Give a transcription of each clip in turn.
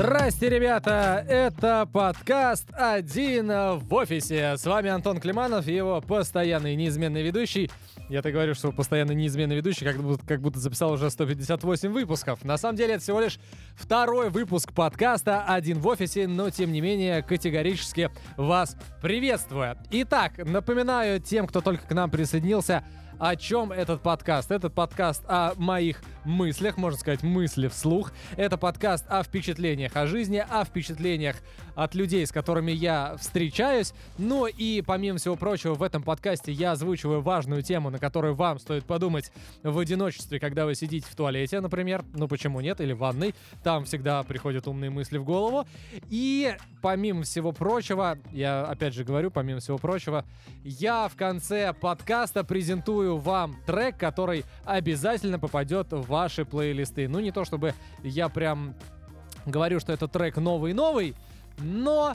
Здрасте, ребята! Это подкаст «Один в офисе». С вами Антон Климанов и его постоянный неизменный ведущий. Я-то говорю, что постоянный неизменный ведущий, как будто, как будто записал уже 158 выпусков. На самом деле это всего лишь второй выпуск подкаста «Один в офисе», но тем не менее категорически вас приветствую. Итак, напоминаю тем, кто только к нам присоединился, о чем этот подкаст? Этот подкаст о моих мыслях, можно сказать, мысли вслух. Это подкаст о впечатлениях о жизни, о впечатлениях от людей, с которыми я встречаюсь. Ну и, помимо всего прочего, в этом подкасте я озвучиваю важную тему, на которую вам стоит подумать в одиночестве, когда вы сидите в туалете, например. Ну почему нет? Или в ванной. Там всегда приходят умные мысли в голову. И, помимо всего прочего, я опять же говорю, помимо всего прочего, я в конце подкаста презентую вам трек, который обязательно попадет в ваши плейлисты. Ну, не то чтобы я прям говорю, что это трек новый-новый, но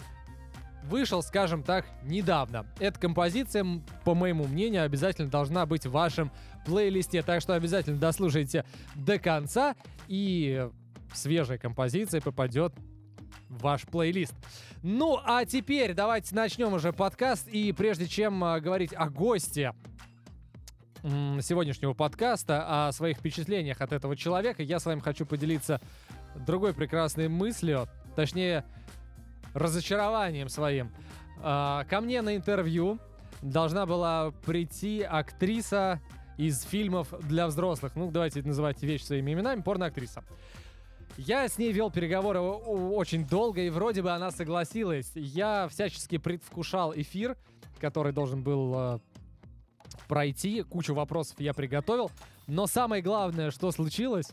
вышел, скажем так, недавно. Эта композиция, по моему мнению, обязательно должна быть в вашем плейлисте, так что обязательно дослушайте до конца, и свежая композиция попадет в ваш плейлист. Ну, а теперь давайте начнем уже подкаст, и прежде чем а, говорить о госте, сегодняшнего подкаста, о своих впечатлениях от этого человека, я с вами хочу поделиться другой прекрасной мыслью, точнее, разочарованием своим. А, ко мне на интервью должна была прийти актриса из фильмов для взрослых. Ну, давайте называть вещи своими именами. Порноактриса. Я с ней вел переговоры очень долго, и вроде бы она согласилась. Я всячески предвкушал эфир, который должен был а, пройти. Кучу вопросов я приготовил. Но самое главное, что случилось,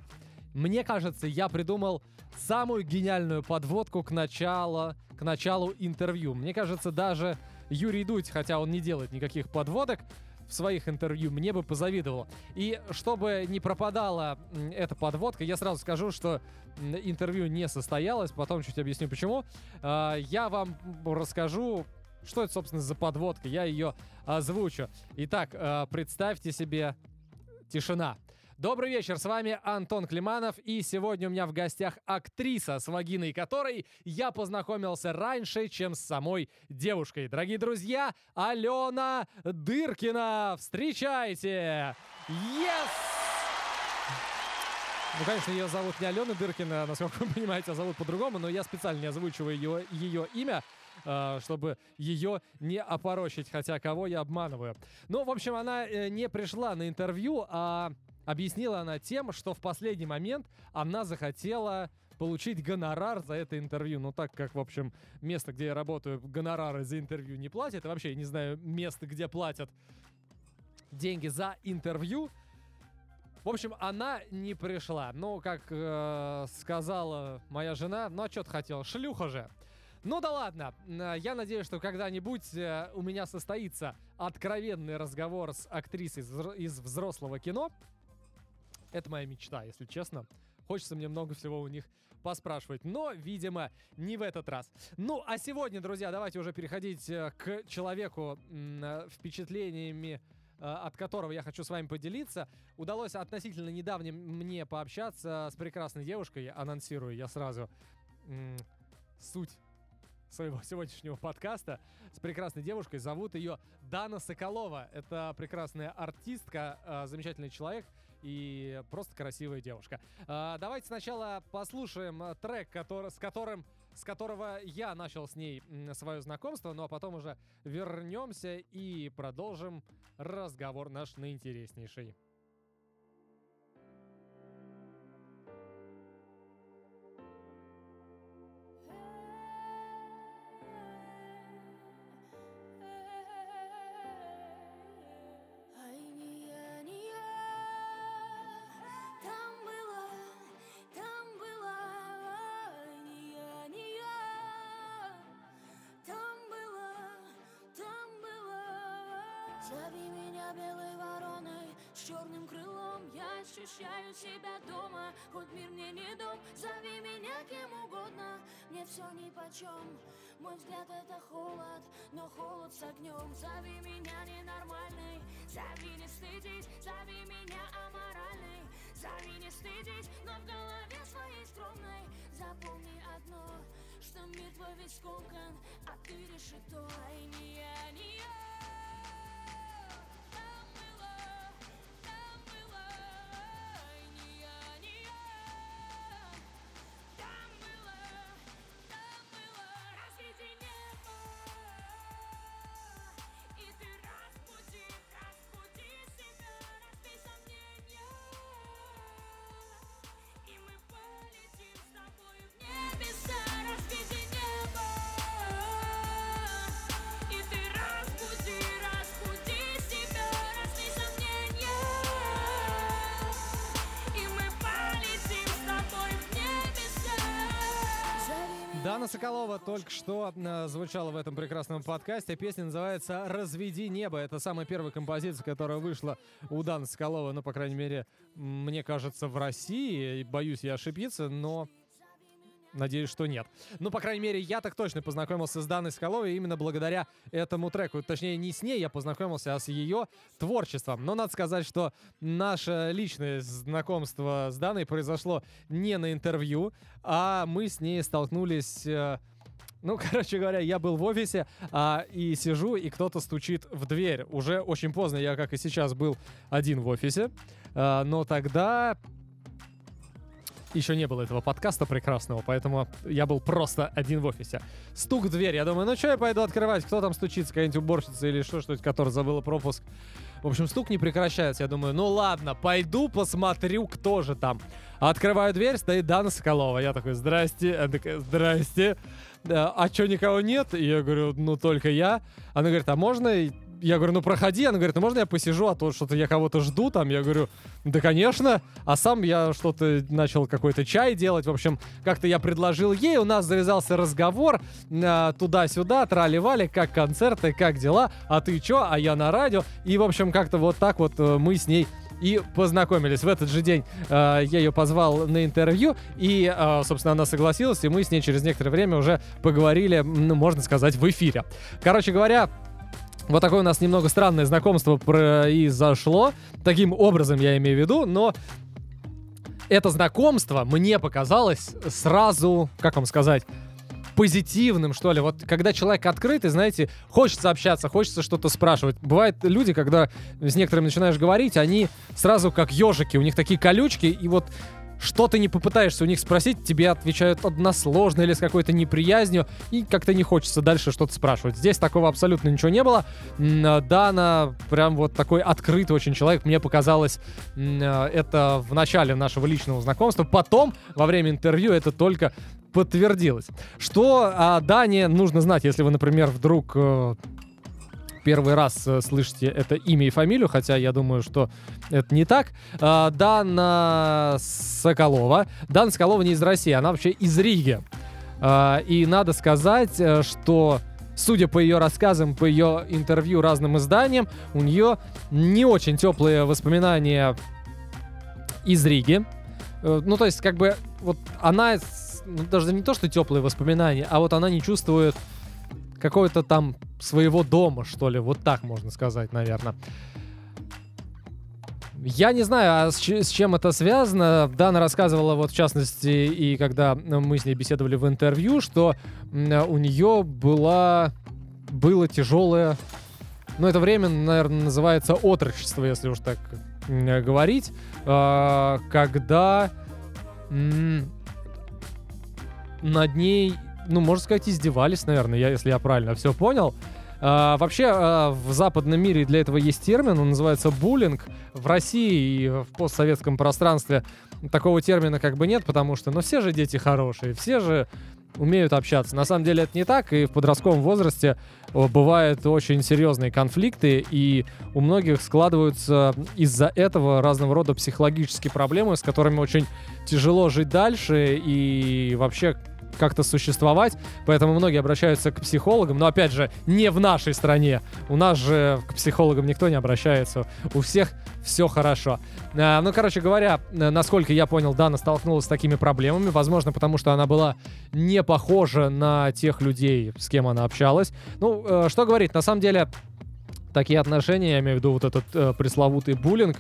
мне кажется, я придумал самую гениальную подводку к началу, к началу интервью. Мне кажется, даже Юрий Дудь, хотя он не делает никаких подводок, в своих интервью мне бы позавидовал. И чтобы не пропадала эта подводка, я сразу скажу, что интервью не состоялось, потом чуть объясню почему. А, я вам расскажу что это, собственно, за подводка? Я ее озвучу. Итак, э, представьте себе тишина. Добрый вечер, с вами Антон Климанов, и сегодня у меня в гостях актриса, с вагиной которой я познакомился раньше, чем с самой девушкой. Дорогие друзья, Алена Дыркина, встречайте! Yes! Ну, конечно, ее зовут не Алена Дыркина, насколько вы понимаете, а зовут по-другому, но я специально не озвучиваю ее, ее имя, а, чтобы ее не опорочить, хотя кого я обманываю. Ну, в общем, она э, не пришла на интервью, а объяснила она тем, что в последний момент она захотела получить гонорар за это интервью. Ну, так как, в общем, место, где я работаю, гонорары за интервью не платят. И вообще, я не знаю, место, где платят деньги за интервью. В общем, она не пришла. Ну, как э, сказала моя жена, ну а что ты хотел, шлюха же. Ну да ладно, э, я надеюсь, что когда-нибудь э, у меня состоится откровенный разговор с актрисой из взрослого кино. Это моя мечта, если честно. Хочется мне много всего у них поспрашивать, но, видимо, не в этот раз. Ну, а сегодня, друзья, давайте уже переходить э, к человеку впечатлениями от которого я хочу с вами поделиться. Удалось относительно недавно мне пообщаться с прекрасной девушкой, анонсирую я сразу суть своего сегодняшнего подкаста с прекрасной девушкой. Зовут ее Дана Соколова. Это прекрасная артистка, э, замечательный человек и просто красивая девушка. Э, давайте сначала послушаем трек, который, с которым с которого я начал с ней свое знакомство, ну а потом уже вернемся и продолжим разговор наш наинтереснейший. Зови меня белой вороной с черным крылом Я ощущаю себя дома, хоть мир мне не дом Зови меня кем угодно, мне все ни по чем Мой взгляд это холод, но холод с огнем Зови меня ненормальный, зови не стыдись Зови меня аморальный, зови не стыдись Но в голове своей скромной запомни одно весь скомкан, а ты решето И не я, не я Дана Соколова только что э, звучала в этом прекрасном подкасте. Песня называется «Разведи небо». Это самая первая композиция, которая вышла у Даны Соколова, ну, по крайней мере, мне кажется, в России. Боюсь я ошибиться, но Надеюсь, что нет. Ну, по крайней мере, я так точно познакомился с Даной Соколовой именно благодаря этому треку. Точнее, не с ней я познакомился, а с ее творчеством. Но надо сказать, что наше личное знакомство с Даной произошло не на интервью, а мы с ней столкнулись... э, ну, короче говоря, я был в офисе а, и сижу, и кто-то стучит в дверь. Уже очень поздно, я, как и сейчас, был один в офисе. А, но тогда еще не было этого подкаста прекрасного, поэтому я был просто один в офисе. Стук в дверь, я думаю, ну что я пойду открывать, кто там стучится, какая-нибудь уборщица или что, что-нибудь, которая забыла пропуск. В общем, стук не прекращается. Я думаю, ну ладно, пойду посмотрю, кто же там. Открываю дверь, стоит Дана Соколова. Я такой, здрасте. Она такая, здрасте. А что, никого нет? И я говорю, ну только я. Она говорит, а можно? Я говорю, ну проходи. Она говорит, ну можно я посижу, а то что-то я кого-то жду там. Я говорю, да конечно. А сам я что-то начал какой-то чай делать. В общем, как-то я предложил ей, у нас завязался разговор а, туда-сюда, трали-вали, как концерты, как дела, а ты чё, а я на радио. И, в общем, как-то вот так вот э, мы с ней и познакомились. В этот же день э, я ее позвал на интервью, и, э, собственно, она согласилась, и мы с ней через некоторое время уже поговорили, ну, можно сказать, в эфире. Короче говоря, вот такое у нас немного странное знакомство произошло. Таким образом я имею в виду, но это знакомство мне показалось сразу, как вам сказать, позитивным, что ли. Вот когда человек открытый, знаете, хочется общаться, хочется что-то спрашивать. Бывают люди, когда с некоторыми начинаешь говорить, они сразу как ежики, у них такие колючки, и вот что ты не попытаешься у них спросить, тебе отвечают односложно или с какой-то неприязнью, и как-то не хочется дальше что-то спрашивать. Здесь такого абсолютно ничего не было. А, Дана прям вот такой открытый очень человек. Мне показалось а, это в начале нашего личного знакомства. Потом, во время интервью, это только подтвердилось. Что о Дане нужно знать, если вы, например, вдруг э, первый раз э, слышите это имя и фамилию, хотя я думаю, что это не так. А, Дана Соколова. Дана Соколова не из России, она вообще из Риги. А, И надо сказать, э, что Судя по ее рассказам, по ее интервью разным изданиям, у нее не очень теплые воспоминания из Риги. Э, Ну, то есть, как бы, вот она, ну, даже не то, что теплые воспоминания, а вот она не чувствует какого-то там своего дома, что ли, вот так можно сказать, наверное. Я не знаю, а с, с чем это связано. Дана рассказывала, вот в частности, и когда мы с ней беседовали в интервью, что у нее была, было тяжелое, ну, это время, наверное, называется отрочество, если уж так говорить, а, когда над ней, ну, можно сказать, издевались, наверное, я, если я правильно все понял. А, вообще, а, в западном мире для этого есть термин, он называется буллинг. В России и в постсоветском пространстве такого термина как бы нет, потому что, ну, все же дети хорошие, все же умеют общаться. На самом деле это не так, и в подростковом возрасте о, бывают очень серьезные конфликты, и у многих складываются из-за этого разного рода психологические проблемы, с которыми очень тяжело жить дальше и вообще как-то существовать, поэтому многие обращаются к психологам, но опять же, не в нашей стране. У нас же к психологам никто не обращается, у всех все хорошо. А, ну, короче говоря, э, насколько я понял, Дана столкнулась с такими проблемами, возможно, потому что она была не похожа на тех людей, с кем она общалась. Ну, э, что говорить, на самом деле, такие отношения, я имею в виду вот этот э, пресловутый буллинг,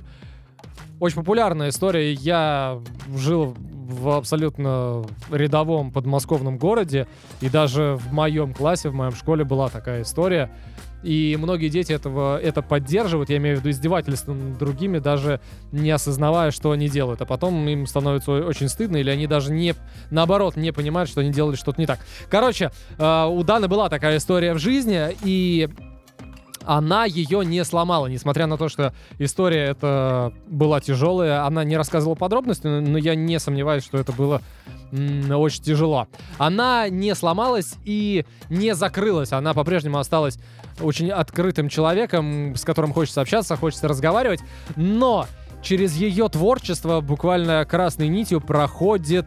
очень популярная история. Я жил в абсолютно рядовом подмосковном городе, и даже в моем классе, в моем школе была такая история. И многие дети этого, это поддерживают, я имею в виду издевательство над другими, даже не осознавая, что они делают. А потом им становится очень стыдно, или они даже не, наоборот, не понимают, что они делали что-то не так. Короче, э, у Даны была такая история в жизни, и она ее не сломала, несмотря на то, что история это была тяжелая. Она не рассказывала подробности, но я не сомневаюсь, что это было очень тяжело. Она не сломалась и не закрылась. Она по-прежнему осталась очень открытым человеком, с которым хочется общаться, хочется разговаривать. Но через ее творчество буквально красной нитью проходит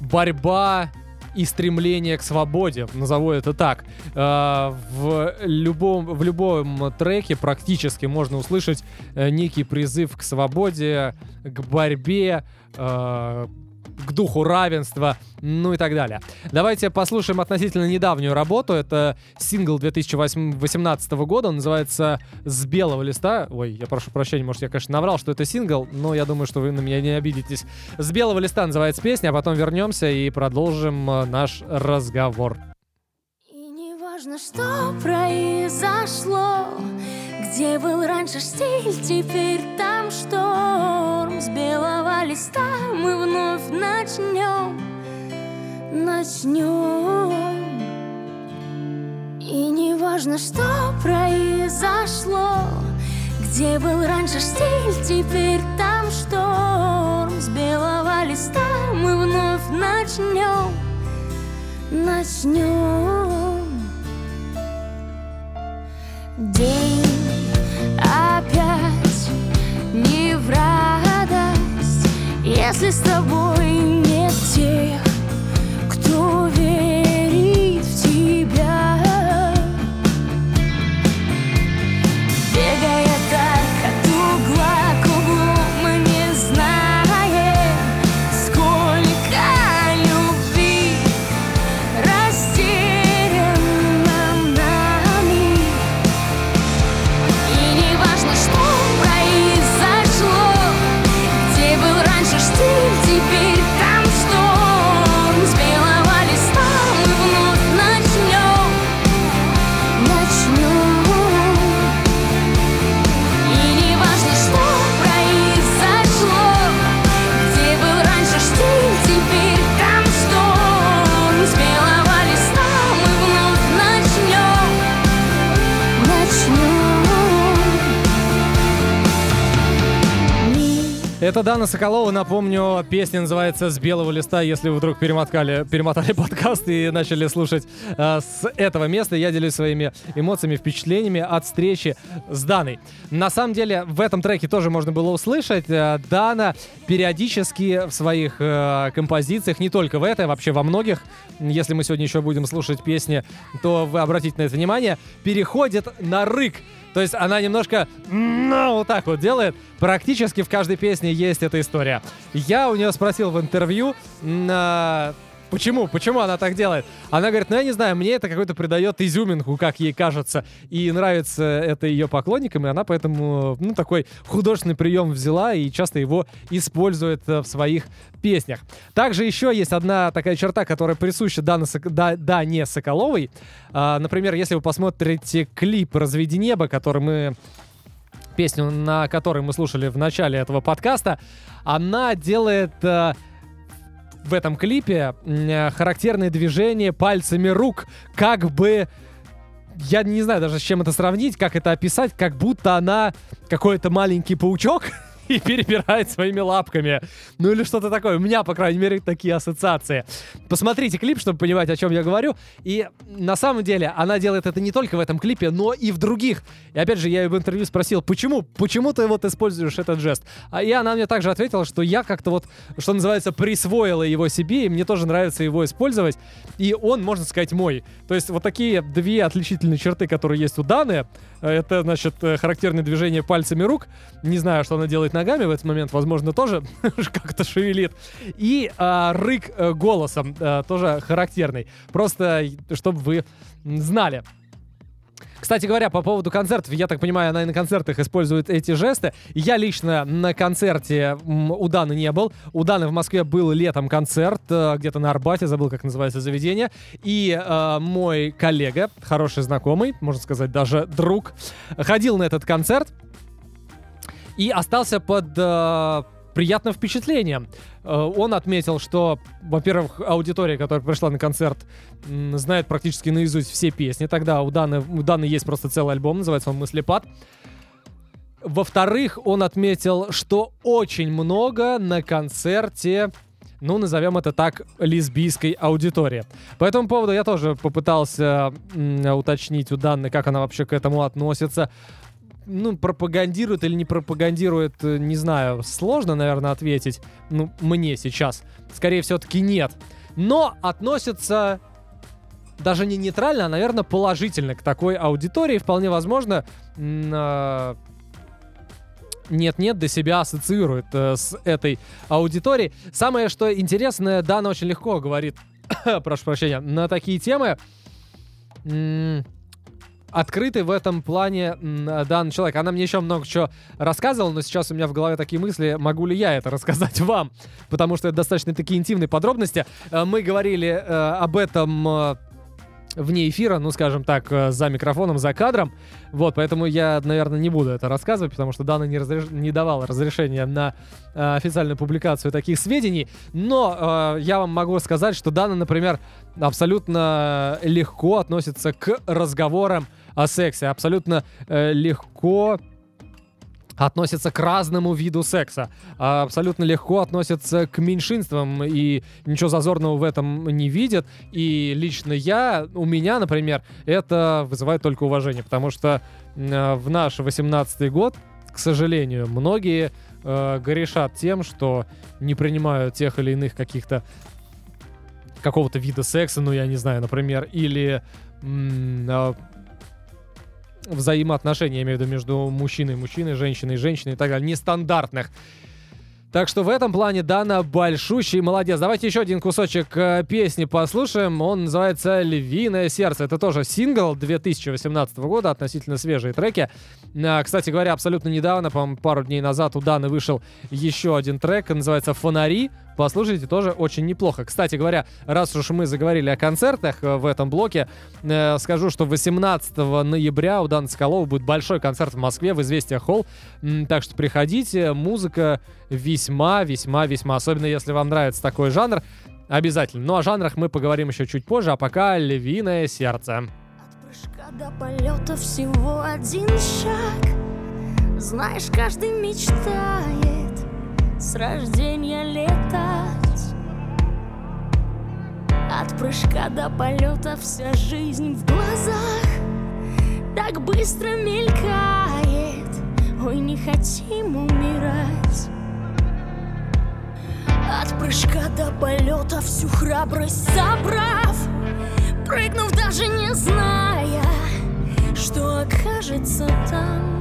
борьба и стремление к свободе, назову это так. Э, в любом, в любом треке практически можно услышать э, некий призыв к свободе, к борьбе, э, к духу равенства, ну и так далее. Давайте послушаем относительно недавнюю работу. Это сингл 2018 года, он называется «С белого листа». Ой, я прошу прощения, может, я, конечно, наврал, что это сингл, но я думаю, что вы на меня не обидитесь. «С белого листа» называется песня, а потом вернемся и продолжим э, наш разговор. И не что произошло, где был раньше стиль, теперь там шторм С белого листа мы вновь начнем Начнем. И не важно, что произошло Где был раньше стиль, теперь там шторм С белого листа мы вновь начнем Начнем. День если с тобой нет тех, Это Дана Соколова, напомню, песня называется «С белого листа», если вы вдруг перемотали, перемотали подкаст и начали слушать э, с этого места, я делюсь своими эмоциями, впечатлениями от встречи с Даной. На самом деле, в этом треке тоже можно было услышать, э, Дана периодически в своих э, композициях, не только в этой, а вообще во многих, если мы сегодня еще будем слушать песни, то вы обратите на это внимание, переходит на рык. То есть она немножко ну, вот так вот делает. Практически в каждой песне есть эта история. Я у нее спросил в интервью, м, а, почему, почему она так делает. Она говорит, ну я не знаю, мне это какой-то придает изюминку, как ей кажется, и нравится это ее поклонникам, и она поэтому, ну, такой художественный прием взяла и часто его использует э, в своих песнях. Также еще есть одна такая черта, которая присуща Дане, Сок... да, Дане Соколовой. А, например, если вы посмотрите клип «Разведи небо», который мы песню, на которой мы слушали в начале этого подкаста, она делает э, в этом клипе э, характерные движения пальцами рук, как бы я не знаю даже с чем это сравнить, как это описать, как будто она какой-то маленький паучок и перебирает своими лапками. Ну или что-то такое. У меня, по крайней мере, такие ассоциации. Посмотрите клип, чтобы понимать, о чем я говорю. И на самом деле она делает это не только в этом клипе, но и в других. И опять же, я ее в интервью спросил, почему? Почему ты вот используешь этот жест? А и она мне также ответила, что я как-то вот, что называется, присвоила его себе, и мне тоже нравится его использовать. И он, можно сказать, мой. То есть вот такие две отличительные черты, которые есть у Даны, это, значит, э, характерное движение пальцами рук. Не знаю, что она делает ногами в этот момент, возможно, тоже как-то шевелит. И а, рык э, голосом а, тоже характерный. Просто, чтобы вы знали. Кстати говоря, по поводу концертов, я так понимаю, она и на концертах использует эти жесты. Я лично на концерте у Даны не был. У Даны в Москве был летом концерт, э, где-то на Арбате, забыл, как называется заведение. И э, мой коллега, хороший знакомый, можно сказать, даже друг, ходил на этот концерт и остался под э, приятным впечатлением. Э, он отметил, что, во-первых, аудитория, которая пришла на концерт, знает практически наизусть все песни. Тогда у Даны, у Даны есть просто целый альбом, называется он «Мыслепад». Во-вторых, он отметил, что очень много на концерте ну, назовем это так, лесбийской аудитории. По этому поводу я тоже попытался уточнить у Даны, как она вообще к этому относится ну, пропагандирует или не пропагандирует, э, не знаю, сложно, наверное, ответить. Ну, мне сейчас. Скорее, все-таки нет. Но относится даже не нейтрально, а, наверное, положительно к такой аудитории. Вполне возможно, а, нет-нет, до себя ассоциирует э, с этой аудиторией. Самое, что интересное, Дана очень легко говорит, прошу прощения, на такие темы открытый в этом плане данный человек. Она мне еще много чего рассказывала, но сейчас у меня в голове такие мысли, могу ли я это рассказать вам, потому что это достаточно такие интимные подробности. Э, мы говорили э, об этом э, вне эфира, ну, скажем так, э, за микрофоном, за кадром. Вот, поэтому я, наверное, не буду это рассказывать, потому что Дана не, разреш... не давала разрешения на э, официальную публикацию таких сведений. Но э, я вам могу сказать, что Дана, например, абсолютно легко относится к разговорам о сексе, абсолютно э, легко относятся к разному виду секса, а абсолютно легко относятся к меньшинствам и ничего зазорного в этом не видят. И лично я, у меня, например, это вызывает только уважение, потому что э, в наш 18 год, к сожалению, многие э, грешат тем, что не принимают тех или иных каких-то какого-то вида секса, ну я не знаю, например, или э, взаимоотношений, я имею в виду между мужчиной и мужчиной, женщиной и женщиной и так далее, нестандартных. Так что в этом плане Дана большущий молодец. Давайте еще один кусочек э, песни послушаем. Он называется «Львиное сердце». Это тоже сингл 2018 года, относительно свежие треки. А, кстати говоря, абсолютно недавно, по пару дней назад у Даны вышел еще один трек, называется «Фонари». Послушайте, тоже очень неплохо. Кстати говоря, раз уж мы заговорили о концертах э, в этом блоке, э, скажу, что 18 ноября у Даны Соколова будет большой концерт в Москве в Известия Холл. Так что приходите, музыка весьма-весьма-весьма, особенно если вам нравится такой жанр, обязательно. Ну о жанрах мы поговорим еще чуть позже, а пока «Львиное сердце». До полета всего один шаг Знаешь, каждый мечтает с рождения летать. От прыжка до полета вся жизнь в глазах Так быстро мелькает. Ой, не хотим умирать. От прыжка до полета всю храбрость собрав Прыгнув даже не зная Что окажется там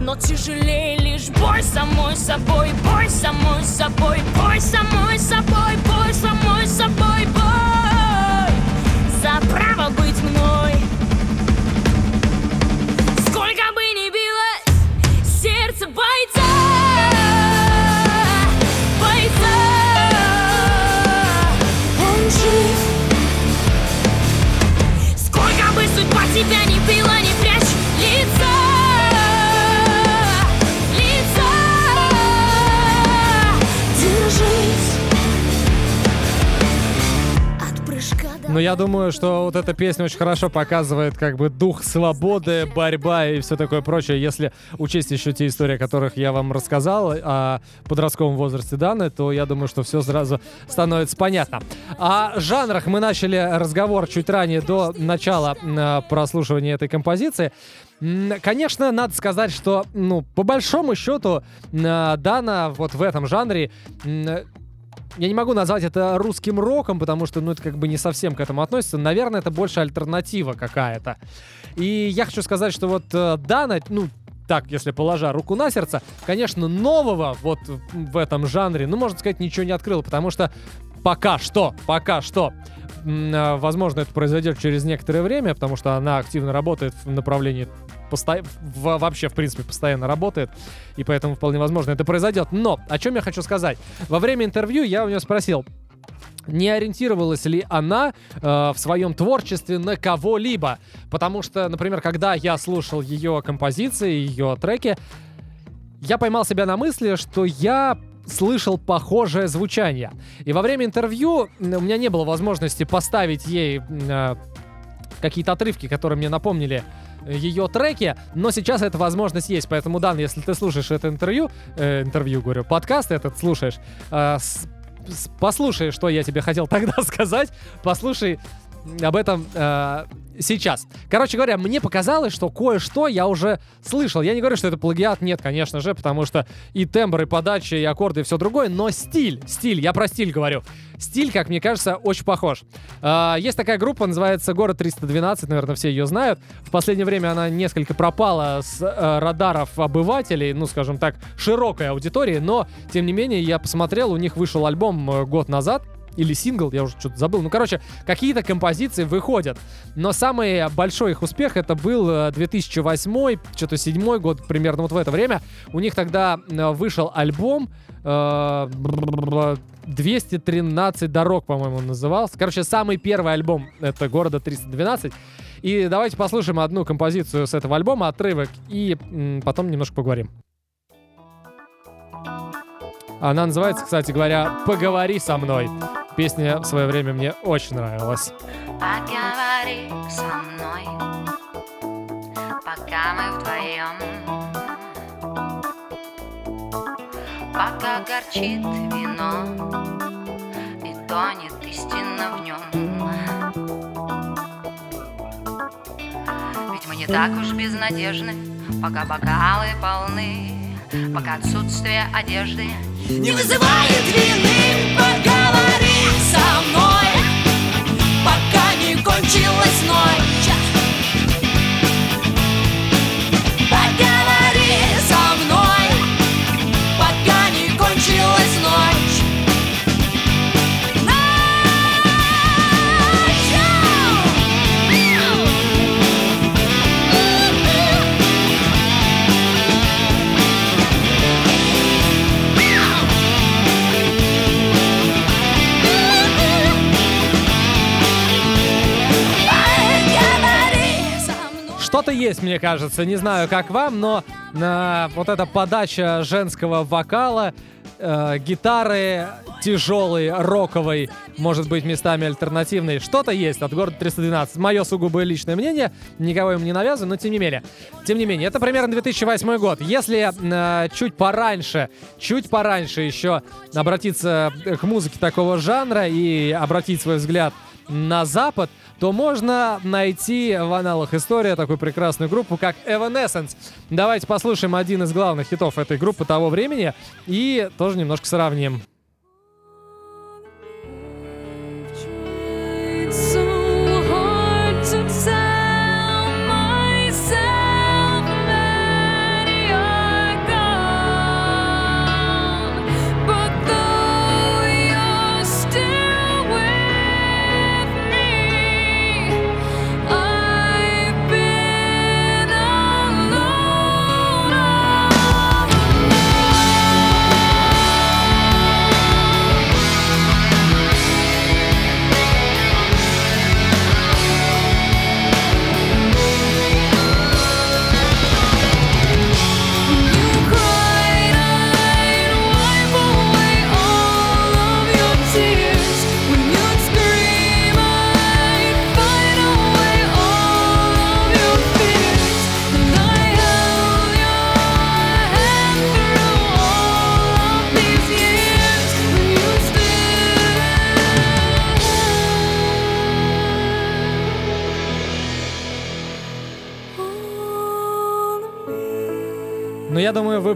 но тяжелее лишь бой самой собой, бой самой собой, бой самой собой, бой самой собой, бой. За право быть Но я думаю, что вот эта песня очень хорошо показывает как бы дух свободы, борьба и все такое прочее. Если учесть еще те истории, о которых я вам рассказал, о подростковом возрасте Даны, то я думаю, что все сразу становится понятно. О жанрах мы начали разговор чуть ранее до начала э, прослушивания этой композиции. Конечно, надо сказать, что, ну, по большому счету, э, Дана вот в этом жанре я не могу назвать это русским роком, потому что, ну, это как бы не совсем к этому относится. Наверное, это больше альтернатива какая-то. И я хочу сказать, что вот э, Дана, ну, так, если положа руку на сердце, конечно, нового вот в этом жанре, ну, можно сказать, ничего не открыл, потому что пока что, пока что а, возможно, это произойдет через некоторое время, потому что она активно работает в направлении посто- вообще, в принципе, постоянно работает, и поэтому вполне возможно это произойдет. Но о чем я хочу сказать? Во время интервью я у нее спросил, не ориентировалась ли она э, в своем творчестве на кого-либо. Потому что, например, когда я слушал ее композиции, ее треки, я поймал себя на мысли, что я слышал похожее звучание. И во время интервью у меня не было возможности поставить ей э, какие-то отрывки, которые мне напомнили ее треки, но сейчас эта возможность есть, поэтому, Дан, если ты слушаешь это интервью, э, интервью, говорю, подкаст этот слушаешь, э, с- с- послушай, что я тебе хотел тогда сказать, послушай об этом э, сейчас. Короче говоря, мне показалось, что кое-что я уже слышал. Я не говорю, что это плагиат, нет, конечно же, потому что и тембр, и подача, и аккорды, и все другое, но стиль, стиль, я про стиль говорю. Стиль, как мне кажется, очень похож. А, есть такая группа, называется «Город 312», наверное, все ее знают. В последнее время она несколько пропала с э, радаров обывателей, ну, скажем так, широкой аудитории, но, тем не менее, я посмотрел, у них вышел альбом э, год назад, или сингл, я уже что-то забыл. Ну, короче, какие-то композиции выходят. Но самый большой их успех это был э, 2008, что-то седьмой год, примерно вот в это время. У них тогда э, вышел альбом э, 213 дорог, по-моему, назывался. Короче, самый первый альбом это города 312. И давайте послушаем одну композицию с этого альбома, отрывок, и м, потом немножко поговорим. Она называется, кстати говоря, «Поговори со мной». Песня в свое время мне очень нравилась. Поговори со мной, пока мы вдвоем. Пока горчит вино и тонет истина в нем. Ведь мы не так уж безнадежны, пока бокалы полны, пока отсутствие одежды Не вызывает вины, поговори со мной, пока не кончилась ночь. Есть, мне кажется, не знаю, как вам, но на вот эта подача женского вокала, э, гитары тяжелой, роковой, может быть, местами альтернативной, что-то есть от города 312. Мое сугубо личное мнение, никого им не навязываю, но тем не менее. Тем не менее, это примерно 2008 год. Если э, чуть пораньше, чуть пораньше еще обратиться к музыке такого жанра и обратить свой взгляд на Запад, то можно найти в аналах истории такую прекрасную группу, как Evanescence. Давайте послушаем один из главных хитов этой группы того времени и тоже немножко сравним.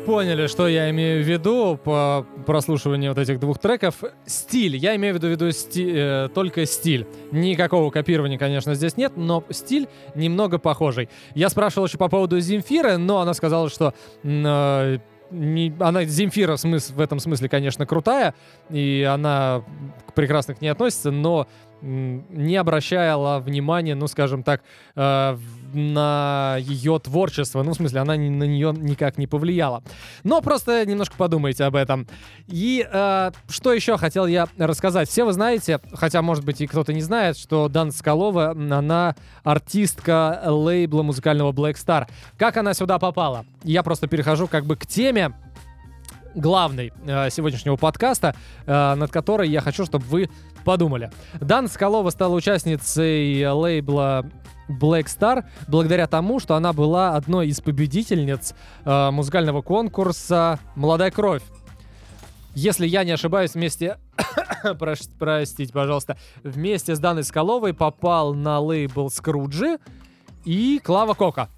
Поняли, что я имею в виду по прослушиванию вот этих двух треков. Стиль. Я имею в виду, в виду сти- э, только стиль. Никакого копирования, конечно, здесь нет, но стиль немного похожий. Я спрашивал еще по поводу Земфиры, но она сказала, что э, не- она Земфира в, смыс- в этом смысле, конечно, крутая, и она прекрасно к ней относится, но не обращала внимания, ну, скажем так, э, на ее творчество. Ну, в смысле, она на нее никак не повлияла. Но просто немножко подумайте об этом. И э, что еще хотел я рассказать? Все вы знаете, хотя, может быть, и кто-то не знает, что Дан Скалова, она артистка лейбла музыкального Black Star. Как она сюда попала? Я просто перехожу как бы к теме, главной э, сегодняшнего подкаста, э, над которой я хочу, чтобы вы подумали. Дан Скалова стала участницей лейбла Black Star благодаря тому, что она была одной из победительниц э, музыкального конкурса «Молодая кровь». Если я не ошибаюсь, вместе... Простите, пожалуйста. Вместе с Даной Скаловой попал на лейбл Скруджи и Клава Кока.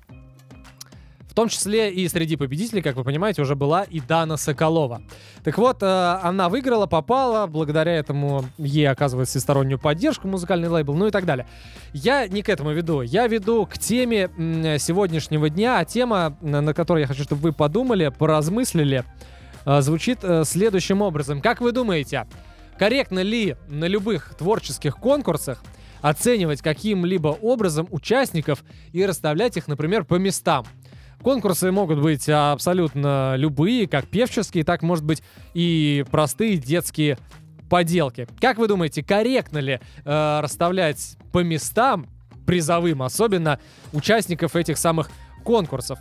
В том числе и среди победителей, как вы понимаете, уже была и Дана Соколова. Так вот, э, она выиграла, попала, благодаря этому ей оказывает всестороннюю поддержку музыкальный лейбл, ну и так далее. Я не к этому веду, я веду к теме сегодняшнего дня, а тема, на на которой я хочу, чтобы вы подумали, поразмыслили, э, звучит э, следующим образом. Как вы думаете, корректно ли на любых творческих конкурсах оценивать каким-либо образом участников и расставлять их, например, по местам? Конкурсы могут быть абсолютно любые, как певческие, так, может быть, и простые детские поделки. Как вы думаете, корректно ли э, расставлять по местам призовым, особенно участников этих самых конкурсов?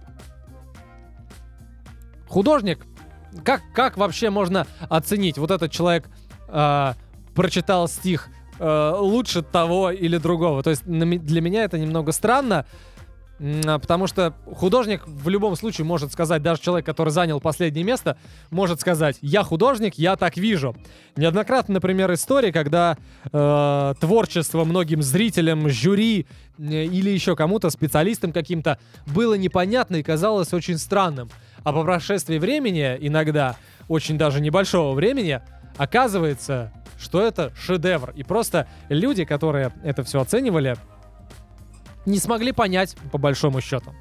Художник, как, как вообще можно оценить, вот этот человек э, прочитал стих э, лучше того или другого? То есть для меня это немного странно, а, Потому что художник в любом случае может сказать, даже человек, который занял последнее место, может сказать, я художник, я так вижу. Неоднократно, например, истории, когда э, творчество многим зрителям, жюри э, или еще кому-то, специалистам каким-то, было непонятно и казалось очень странным. А по прошествии времени, иногда очень даже небольшого времени, оказывается, что это шедевр. И просто люди, которые это все оценивали, не смогли понять, по большому счету.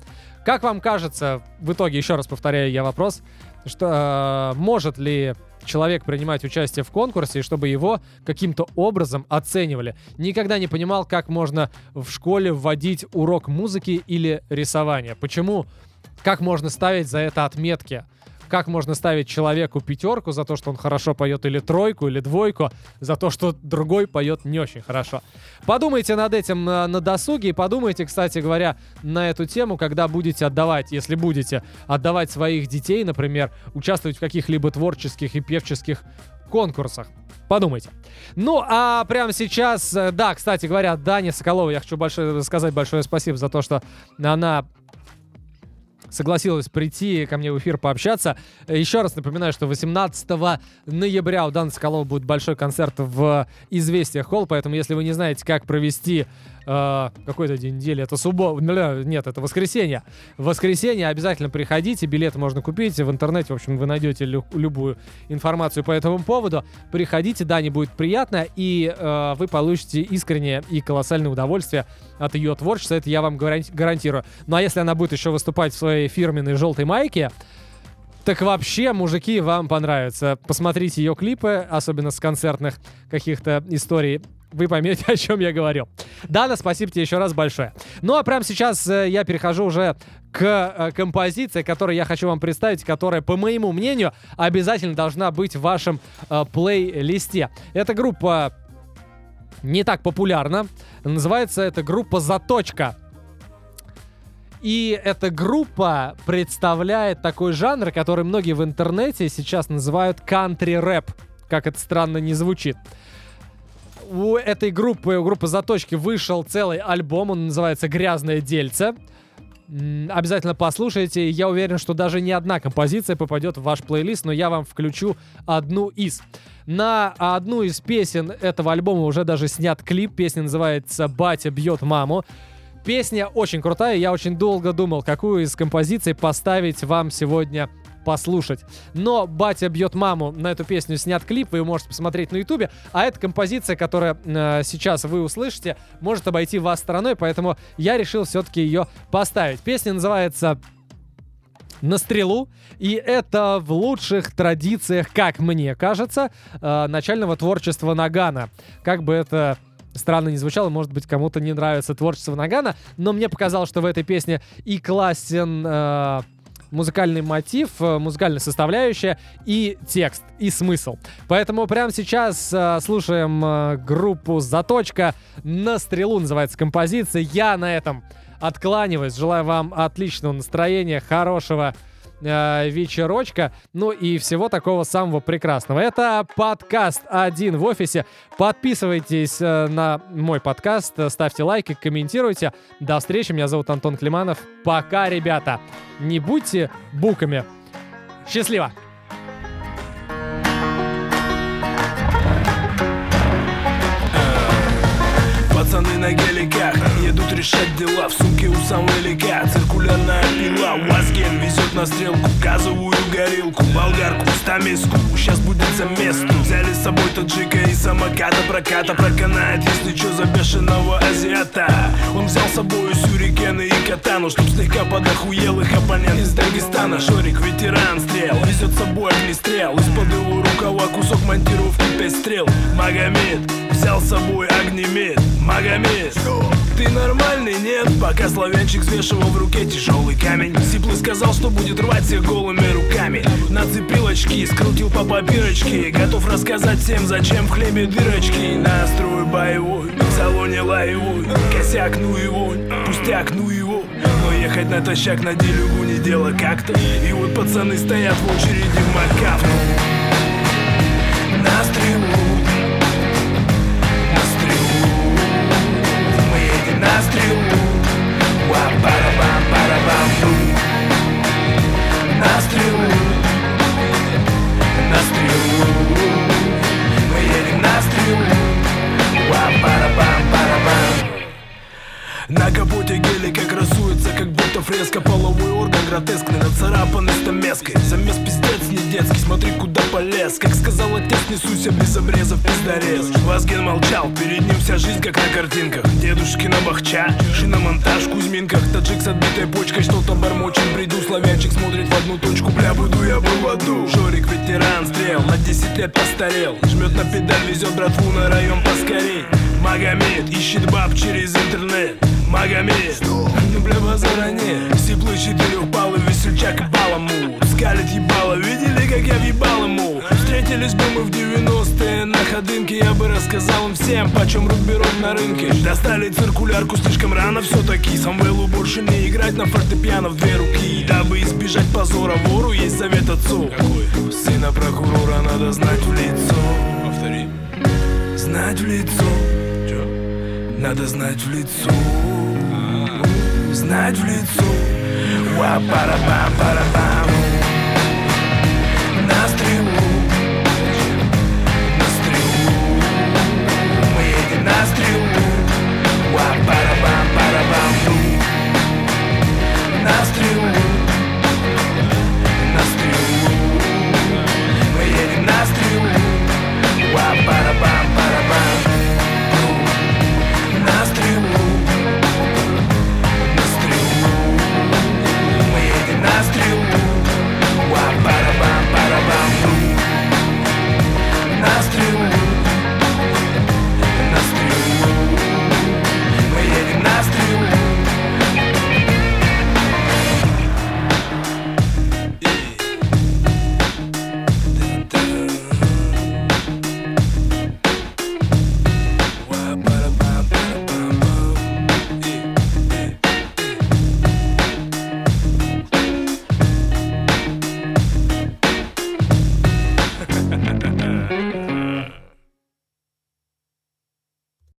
Как вам кажется, в итоге, еще раз повторяю я вопрос, что э, может ли человек принимать участие в конкурсе, и чтобы его каким-то образом оценивали? Никогда не понимал, как можно в школе вводить урок музыки или рисования. Почему? Как можно ставить за это отметки? Как можно ставить человеку пятерку за то, что он хорошо поет, или тройку, или двойку за то, что другой поет не очень хорошо? Подумайте над этим на, досуге и подумайте, кстати говоря, на эту тему, когда будете отдавать, если будете отдавать своих детей, например, участвовать в каких-либо творческих и певческих конкурсах. Подумайте. Ну, а прямо сейчас, э, да, кстати говоря, Дане Соколовой я хочу большое, сказать большое спасибо за то, что она согласилась прийти ко мне в эфир пообщаться. Еще раз напоминаю, что 18 ноября у Даны Соколова будет большой концерт в Известия Холл, поэтому если вы не знаете, как провести э, какой-то день недели, это суббота, нет, это воскресенье. В воскресенье обязательно приходите, билеты можно купить в интернете, в общем, вы найдете лю- любую информацию по этому поводу. Приходите, Дане будет приятно, и э, вы получите искреннее и колоссальное удовольствие от ее творчества, это я вам гаранти- гарантирую. Ну а если она будет еще выступать в своей фирменной желтой майке, так вообще, мужики, вам понравится. Посмотрите ее клипы, особенно с концертных каких-то историй. Вы поймете, о чем я говорю. Дана, спасибо тебе еще раз большое. Ну а прямо сейчас э, я перехожу уже к э, композиции, которую я хочу вам представить, которая, по моему мнению, обязательно должна быть в вашем э, плейлисте. Эта группа не так популярна. Называется эта группа «Заточка». И эта группа представляет такой жанр, который многие в интернете сейчас называют кантри-рэп. Как это странно не звучит. У этой группы, у группы Заточки вышел целый альбом, он называется «Грязное дельце». Обязательно послушайте. Я уверен, что даже не одна композиция попадет в ваш плейлист, но я вам включу одну из. На одну из песен этого альбома уже даже снят клип. Песня называется «Батя бьет маму». Песня очень крутая, я очень долго думал, какую из композиций поставить вам сегодня послушать. Но «Батя бьет маму» на эту песню снят клип, вы его можете посмотреть на ютубе, а эта композиция, которая э, сейчас вы услышите, может обойти вас стороной, поэтому я решил все-таки ее поставить. Песня называется на стрелу. И это в лучших традициях, как мне кажется, э, начального творчества Нагана. Как бы это странно не звучало, может быть, кому-то не нравится творчество Нагана, но мне показалось, что в этой песне и классен э, музыкальный мотив, э, музыкальная составляющая и текст, и смысл. Поэтому прямо сейчас э, слушаем э, группу «Заточка». «На стрелу» называется композиция. Я на этом откланиваюсь. Желаю вам отличного настроения, хорошего э, вечерочка, ну и всего такого самого прекрасного. Это подкаст «Один в офисе». Подписывайтесь э, на мой подкаст, ставьте лайки, комментируйте. До встречи, меня зовут Антон Климанов. Пока, ребята. Не будьте буками. Счастливо! Пацаны на геликах едут решать дела. В сумке у самвелика циркулярная пила. Уазген везет на стрелку газовую горилку Болгарку, стамеску, сейчас будет за место. Взяли с собой таджика и самоката Проката. Проканает, если чё, за бешеного азиата? Он взял с собой сюрикены и катану Чтоб слегка подохуел их оппонент из Дагестана Шорик, ветеран стрел, везет с собой огнестрел. Из-под его рукава кусок монтировки пять стрел. Магомед взял с собой огнемет. Магомед, ты нормальный, нет? Пока славянчик свешивал в руке тяжелый камень. Сиплый сказал, что будет рвать всех голыми руками. Нацепил очки, скрутил по попирочке Готов рассказать всем, зачем в хлебе дырочки. Настрой боевой, в салоне лаевой. Косяк, ну его, пустяк, ну его. Но ехать натощак на делюгу не дело как-то. И вот пацаны стоят в очереди в Макафу Мы едем на стрелу Ва-бара-бам-бара-бам-бум На стрелу На стрелу Мы едем на на капоте гелика красуется, как будто фреска. Половой орган гротескный, нацарапанный стамеской Замес пиздец не детский, смотри куда полез. Как сказал отец, несуся без обрезов пиздорез. Вазген молчал, перед ним вся жизнь как на картинках. Дедушкина бахча, шиномонтаж в Кузьминках. Таджик с отбитой почкой, что-то бормочет бреду. Славянчик смотрит в одну точку, бля, буду я был в аду Жорик ветеран стрел, на 10 лет постарел. Жмет на педаль, везет братву на район поскорей. Магомед ищет баб через интернет Магомед, ну бля базара нет Сиплый четырехпалый весельчак и баламут Скалит ебало, видели как я въебал ему? Встретились бы мы в 90-е на ходынке Я бы рассказал им всем, почем руберов на рынке. Достали циркулярку слишком рано все-таки Самвелу больше не играть на фортепиано в две руки. Дабы избежать позора вору есть совет отцу. Какой? Сына прокурора надо знать в лицо. Повтори. Знать в лицо. Надо знать в лицо Знать в лицо. Ва-пара-бам-пара-бам На стрелу